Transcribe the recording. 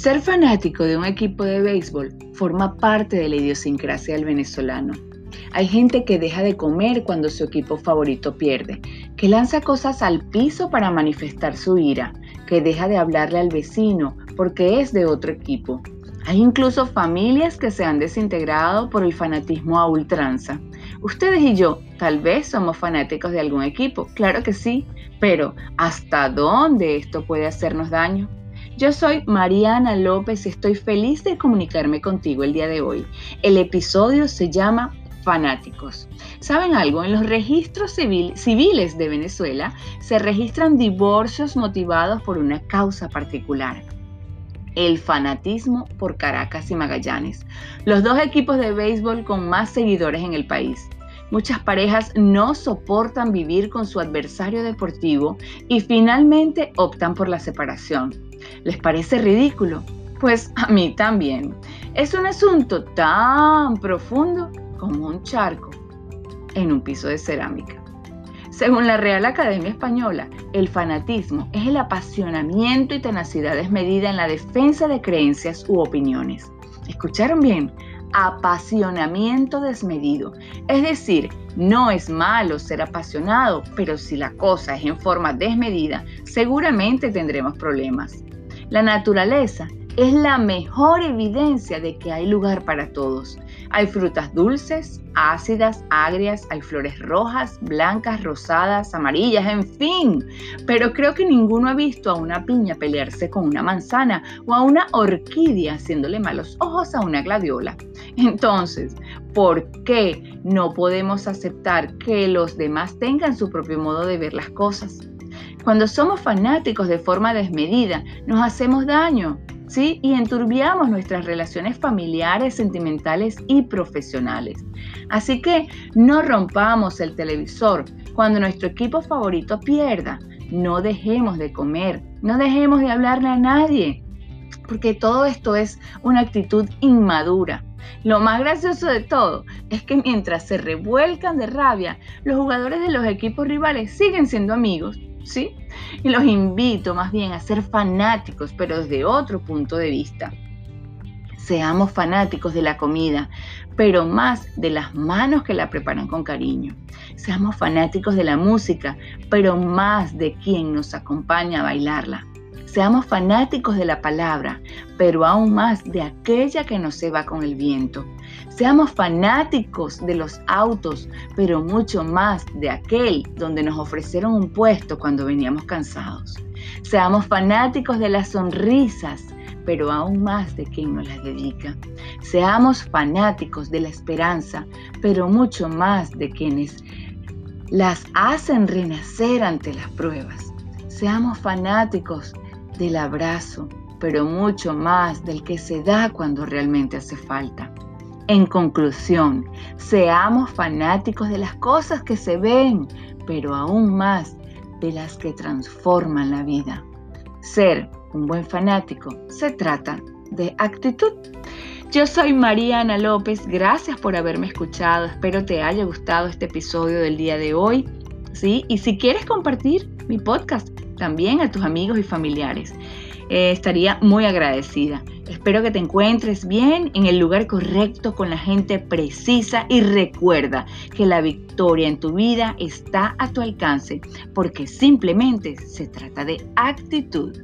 Ser fanático de un equipo de béisbol forma parte de la idiosincrasia del venezolano. Hay gente que deja de comer cuando su equipo favorito pierde, que lanza cosas al piso para manifestar su ira, que deja de hablarle al vecino porque es de otro equipo. Hay incluso familias que se han desintegrado por el fanatismo a ultranza. Ustedes y yo tal vez somos fanáticos de algún equipo, claro que sí, pero ¿hasta dónde esto puede hacernos daño? Yo soy Mariana López y estoy feliz de comunicarme contigo el día de hoy. El episodio se llama Fanáticos. ¿Saben algo? En los registros civiles de Venezuela se registran divorcios motivados por una causa particular. El fanatismo por Caracas y Magallanes, los dos equipos de béisbol con más seguidores en el país. Muchas parejas no soportan vivir con su adversario deportivo y finalmente optan por la separación. ¿Les parece ridículo? Pues a mí también. Es un asunto tan profundo como un charco en un piso de cerámica. Según la Real Academia Española, el fanatismo es el apasionamiento y tenacidad desmedida en la defensa de creencias u opiniones. ¿Escucharon bien? Apasionamiento desmedido. Es decir, no es malo ser apasionado, pero si la cosa es en forma desmedida, seguramente tendremos problemas. La naturaleza es la mejor evidencia de que hay lugar para todos. Hay frutas dulces, ácidas, agrias, hay flores rojas, blancas, rosadas, amarillas, en fin. Pero creo que ninguno ha visto a una piña pelearse con una manzana o a una orquídea haciéndole malos ojos a una gladiola. Entonces, ¿por qué no podemos aceptar que los demás tengan su propio modo de ver las cosas? Cuando somos fanáticos de forma desmedida, nos hacemos daño, ¿sí? Y enturbiamos nuestras relaciones familiares, sentimentales y profesionales. Así que no rompamos el televisor cuando nuestro equipo favorito pierda. No dejemos de comer, no dejemos de hablarle a nadie, porque todo esto es una actitud inmadura. Lo más gracioso de todo es que mientras se revuelcan de rabia, los jugadores de los equipos rivales siguen siendo amigos ¿sí? Y los invito más bien a ser fanáticos, pero desde otro punto de vista. Seamos fanáticos de la comida, pero más de las manos que la preparan con cariño. Seamos fanáticos de la música, pero más de quien nos acompaña a bailarla. Seamos fanáticos de la palabra, pero aún más de aquella que nos se va con el viento. Seamos fanáticos de los autos, pero mucho más de aquel donde nos ofrecieron un puesto cuando veníamos cansados. Seamos fanáticos de las sonrisas, pero aún más de quien nos las dedica. Seamos fanáticos de la esperanza, pero mucho más de quienes las hacen renacer ante las pruebas. Seamos fanáticos del abrazo, pero mucho más del que se da cuando realmente hace falta. En conclusión, seamos fanáticos de las cosas que se ven, pero aún más de las que transforman la vida. Ser un buen fanático se trata de actitud. Yo soy Mariana López, gracias por haberme escuchado, espero te haya gustado este episodio del día de hoy. ¿sí? Y si quieres compartir mi podcast, también a tus amigos y familiares. Eh, estaría muy agradecida. Espero que te encuentres bien en el lugar correcto con la gente precisa y recuerda que la victoria en tu vida está a tu alcance porque simplemente se trata de actitud.